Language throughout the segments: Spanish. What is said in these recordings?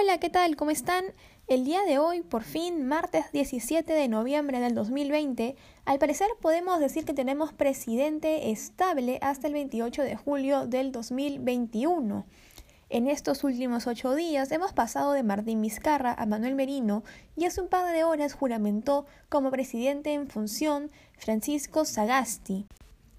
Hola, ¿qué tal? ¿Cómo están? El día de hoy, por fin, martes 17 de noviembre del 2020, al parecer podemos decir que tenemos presidente estable hasta el 28 de julio del 2021. En estos últimos ocho días hemos pasado de Martín Vizcarra a Manuel Merino y hace un par de horas juramentó como presidente en función Francisco Sagasti.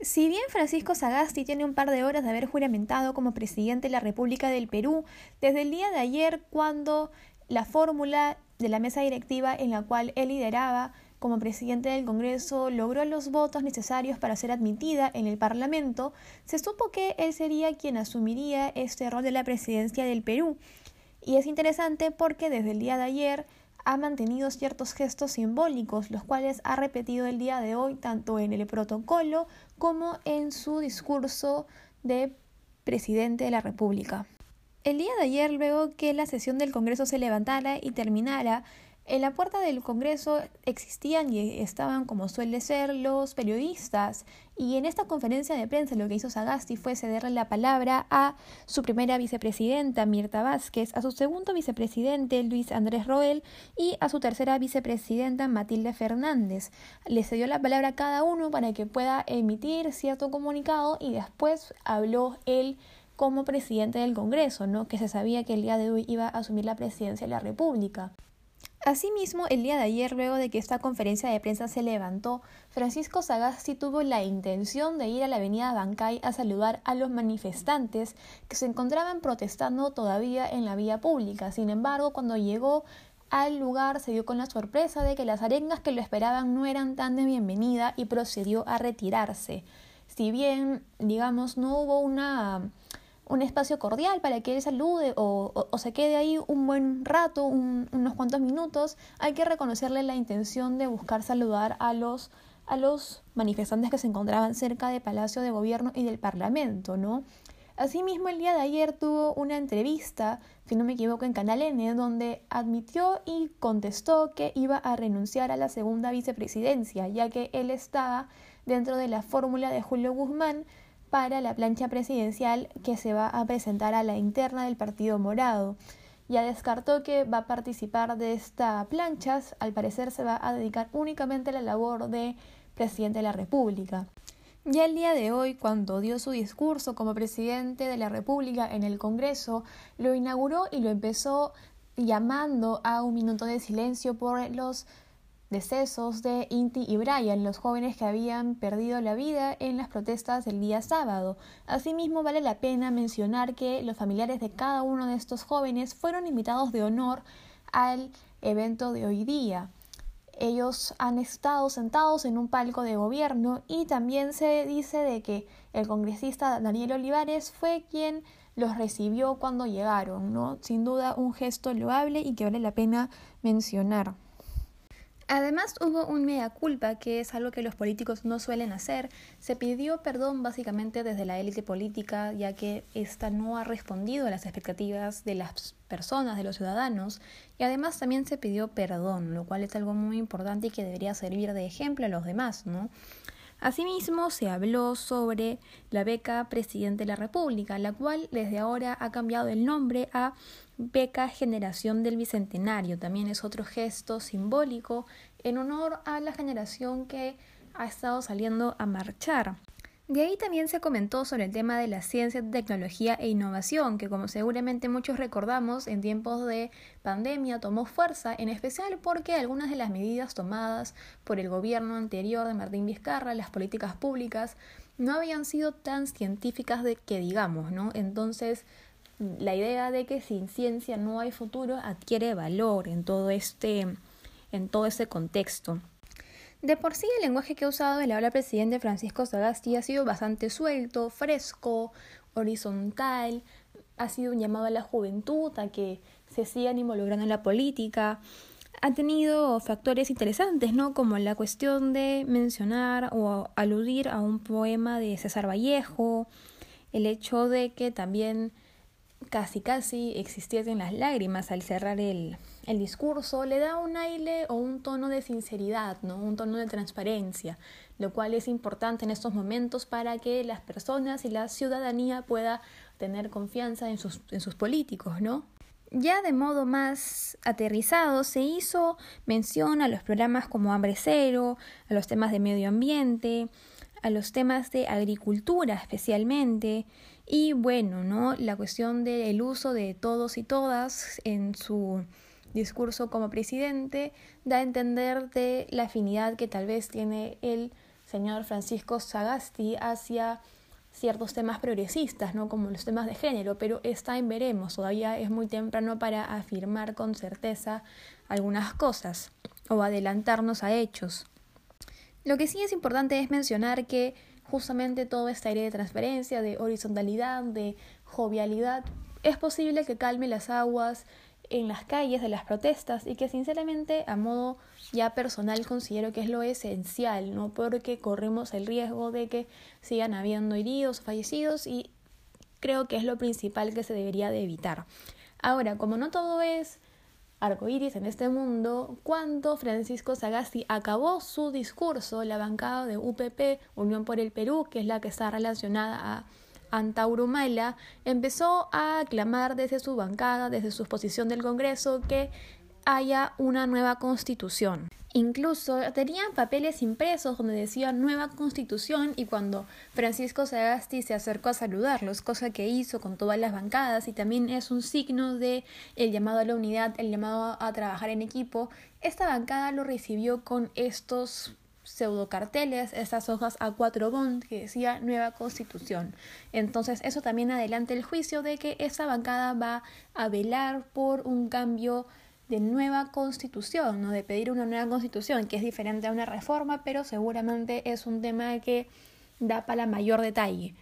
Si bien Francisco Sagasti tiene un par de horas de haber juramentado como presidente de la República del Perú, desde el día de ayer cuando la fórmula de la mesa directiva en la cual él lideraba como presidente del Congreso logró los votos necesarios para ser admitida en el Parlamento, se supo que él sería quien asumiría este rol de la presidencia del Perú. Y es interesante porque desde el día de ayer ha mantenido ciertos gestos simbólicos, los cuales ha repetido el día de hoy tanto en el protocolo como en su discurso de presidente de la República. El día de ayer, luego que la sesión del Congreso se levantara y terminara, en la puerta del Congreso existían y estaban, como suele ser, los periodistas. Y en esta conferencia de prensa lo que hizo Sagasti fue cederle la palabra a su primera vicepresidenta, Mirta Vázquez, a su segundo vicepresidente, Luis Andrés Roel, y a su tercera vicepresidenta, Matilde Fernández. Le cedió la palabra a cada uno para que pueda emitir cierto comunicado y después habló él como presidente del Congreso, ¿no? que se sabía que el día de hoy iba a asumir la presidencia de la República. Asimismo, el día de ayer, luego de que esta conferencia de prensa se levantó, Francisco Sagasti tuvo la intención de ir a la avenida Bancay a saludar a los manifestantes que se encontraban protestando todavía en la vía pública. Sin embargo, cuando llegó al lugar se dio con la sorpresa de que las arengas que lo esperaban no eran tan de bienvenida y procedió a retirarse. Si bien, digamos, no hubo una un espacio cordial para que él salude o, se quede ahí un buen rato, unos cuantos minutos, hay que reconocerle la intención de buscar saludar a los, a los manifestantes que se encontraban cerca del Palacio de Gobierno y del Parlamento, ¿no? Asimismo, el día de ayer tuvo una entrevista, si no me equivoco, en Canal N, donde admitió y contestó que iba a renunciar a la segunda vicepresidencia, ya que él estaba dentro de la fórmula de Julio Guzmán para la plancha presidencial que se va a presentar a la interna del Partido Morado. Ya descartó que va a participar de esta plancha, al parecer se va a dedicar únicamente a la labor de presidente de la República. Ya el día de hoy, cuando dio su discurso como presidente de la República en el Congreso, lo inauguró y lo empezó llamando a un minuto de silencio por los decesos de Inti y Brian, los jóvenes que habían perdido la vida en las protestas del día sábado. Asimismo, vale la pena mencionar que los familiares de cada uno de estos jóvenes fueron invitados de honor al evento de hoy día. Ellos han estado sentados en un palco de gobierno y también se dice de que el congresista Daniel Olivares fue quien los recibió cuando llegaron, ¿no? Sin duda un gesto loable y que vale la pena mencionar. Además hubo un mea culpa, que es algo que los políticos no suelen hacer. Se pidió perdón básicamente desde la élite política, ya que ésta no ha respondido a las expectativas de las personas, de los ciudadanos, y además también se pidió perdón, lo cual es algo muy importante y que debería servir de ejemplo a los demás, ¿no? Asimismo, se habló sobre la beca Presidente de la República, la cual desde ahora ha cambiado el nombre a beca Generación del Bicentenario. También es otro gesto simbólico en honor a la generación que ha estado saliendo a marchar. De ahí también se comentó sobre el tema de la ciencia, tecnología e innovación, que como seguramente muchos recordamos, en tiempos de pandemia tomó fuerza, en especial porque algunas de las medidas tomadas por el gobierno anterior de Martín Vizcarra, las políticas públicas, no habían sido tan científicas de que digamos, ¿no? Entonces, la idea de que sin ciencia no hay futuro adquiere valor en todo este, en todo este contexto. De por sí el lenguaje que ha usado el habla presidente Francisco Sagasti ha sido bastante suelto, fresco, horizontal, ha sido un llamado a la juventud a que se sigan involucrando en la política. Ha tenido factores interesantes, ¿no? Como la cuestión de mencionar o aludir a un poema de César Vallejo, el hecho de que también casi casi existiesen las lágrimas al cerrar el, el discurso, le da un aire o un tono de sinceridad, ¿no? un tono de transparencia, lo cual es importante en estos momentos para que las personas y la ciudadanía pueda tener confianza en sus, en sus políticos, ¿no? Ya de modo más aterrizado se hizo mención a los programas como Hambre Cero, a los temas de medio ambiente, a los temas de agricultura especialmente, y bueno, ¿no? La cuestión del uso de todos y todas en su discurso como presidente da a entender de la afinidad que tal vez tiene el señor Francisco Sagasti hacia ciertos temas progresistas, ¿no? como los temas de género, pero está en veremos, todavía es muy temprano para afirmar con certeza algunas cosas o adelantarnos a hechos. Lo que sí es importante es mencionar que justamente todo este aire de transparencia, de horizontalidad, de jovialidad, es posible que calme las aguas en las calles de las protestas y que sinceramente a modo ya personal considero que es lo esencial, ¿no? Porque corremos el riesgo de que sigan habiendo heridos o fallecidos y creo que es lo principal que se debería de evitar. Ahora, como no todo es arcoíris en este mundo, cuando Francisco Sagasti acabó su discurso, la bancada de UPP, Unión por el Perú, que es la que está relacionada a Antaurumala, empezó a clamar desde su bancada, desde su posición del Congreso, que haya una nueva constitución. Incluso tenían papeles impresos donde decía nueva constitución y cuando Francisco Sagasti se acercó a saludarlos, cosa que hizo con todas las bancadas y también es un signo de el llamado a la unidad, el llamado a trabajar en equipo, esta bancada lo recibió con estos pseudocarteles, estas hojas a cuatro bond que decía nueva constitución. Entonces eso también adelanta el juicio de que esa bancada va a velar por un cambio de nueva constitución, ¿no? de pedir una nueva constitución, que es diferente a una reforma, pero seguramente es un tema que da para mayor detalle.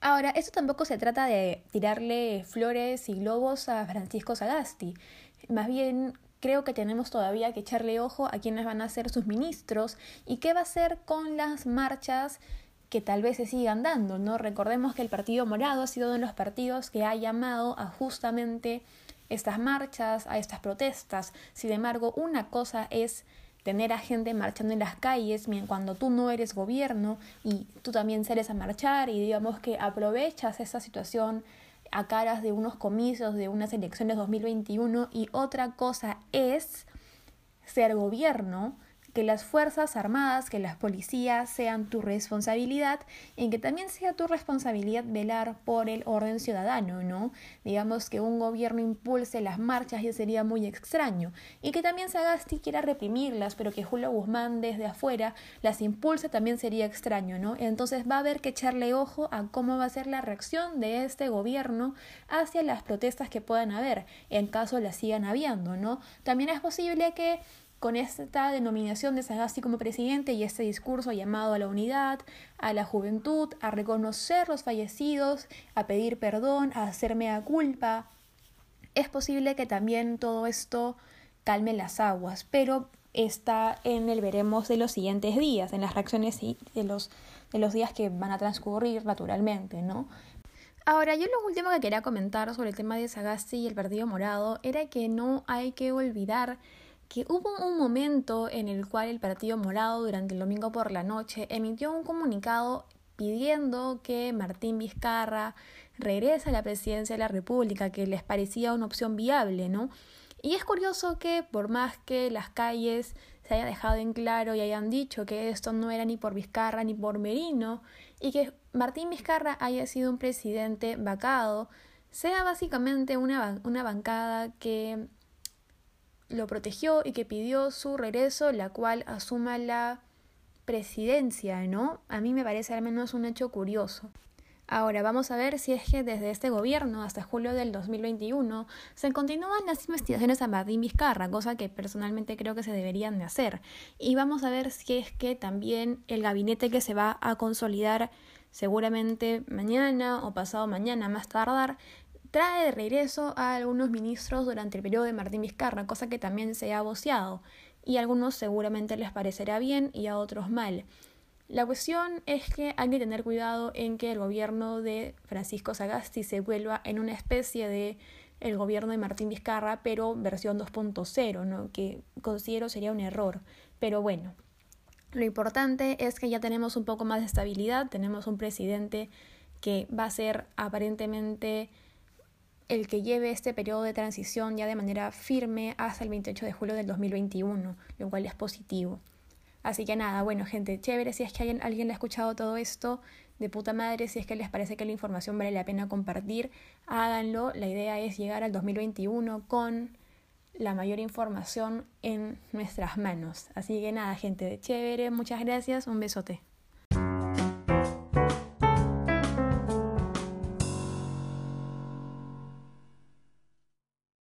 Ahora, esto tampoco se trata de tirarle flores y globos a Francisco Sagasti. Más bien, creo que tenemos todavía que echarle ojo a quienes van a ser sus ministros y qué va a hacer con las marchas que tal vez se sigan dando, ¿no? Recordemos que el Partido Morado ha sido uno de los partidos que ha llamado a justamente estas marchas, a estas protestas. Sin embargo, una cosa es tener a gente marchando en las calles cuando tú no eres gobierno y tú también sales a marchar y digamos que aprovechas esa situación a caras de unos comicios de unas elecciones 2021 y otra cosa es ser gobierno que las Fuerzas Armadas, que las policías sean tu responsabilidad y que también sea tu responsabilidad velar por el orden ciudadano, ¿no? Digamos que un gobierno impulse las marchas ya sería muy extraño y que también Sagasti quiera reprimirlas, pero que Julio Guzmán desde afuera las impulse también sería extraño, ¿no? Entonces va a haber que echarle ojo a cómo va a ser la reacción de este gobierno hacia las protestas que puedan haber, en caso las sigan habiendo, ¿no? También es posible que con esta denominación de Sagasti como presidente y este discurso llamado a la unidad, a la juventud, a reconocer los fallecidos, a pedir perdón, a hacerme a culpa, es posible que también todo esto calme las aguas, pero está en el veremos de los siguientes días, en las reacciones de los, de los días que van a transcurrir naturalmente, ¿no? Ahora, yo lo último que quería comentar sobre el tema de Sagasti y el Partido Morado era que no hay que olvidar que hubo un momento en el cual el Partido Morado durante el domingo por la noche emitió un comunicado pidiendo que Martín Vizcarra regrese a la presidencia de la República, que les parecía una opción viable, ¿no? Y es curioso que por más que las calles se haya dejado en claro y hayan dicho que esto no era ni por Vizcarra ni por Merino, y que Martín Vizcarra haya sido un presidente vacado, sea básicamente una, una bancada que lo protegió y que pidió su regreso, la cual asuma la presidencia, ¿no? A mí me parece al menos un hecho curioso. Ahora vamos a ver si es que desde este gobierno hasta julio del 2021 se continúan las investigaciones a Martín Vizcarra, cosa que personalmente creo que se deberían de hacer. Y vamos a ver si es que también el gabinete que se va a consolidar seguramente mañana o pasado mañana más tardar trae de regreso a algunos ministros durante el periodo de Martín Vizcarra, cosa que también se ha voceado, y a algunos seguramente les parecerá bien y a otros mal. La cuestión es que hay que tener cuidado en que el gobierno de Francisco Sagasti se vuelva en una especie de el gobierno de Martín Vizcarra, pero versión 2.0, ¿no? que considero sería un error. Pero bueno, lo importante es que ya tenemos un poco más de estabilidad, tenemos un presidente que va a ser aparentemente el que lleve este periodo de transición ya de manera firme hasta el 28 de julio del 2021, lo cual es positivo. Así que nada, bueno, gente, chévere si es que alguien, alguien le ha escuchado todo esto, de puta madre, si es que les parece que la información vale la pena compartir, háganlo. La idea es llegar al 2021 con la mayor información en nuestras manos. Así que nada, gente, chévere, muchas gracias, un besote.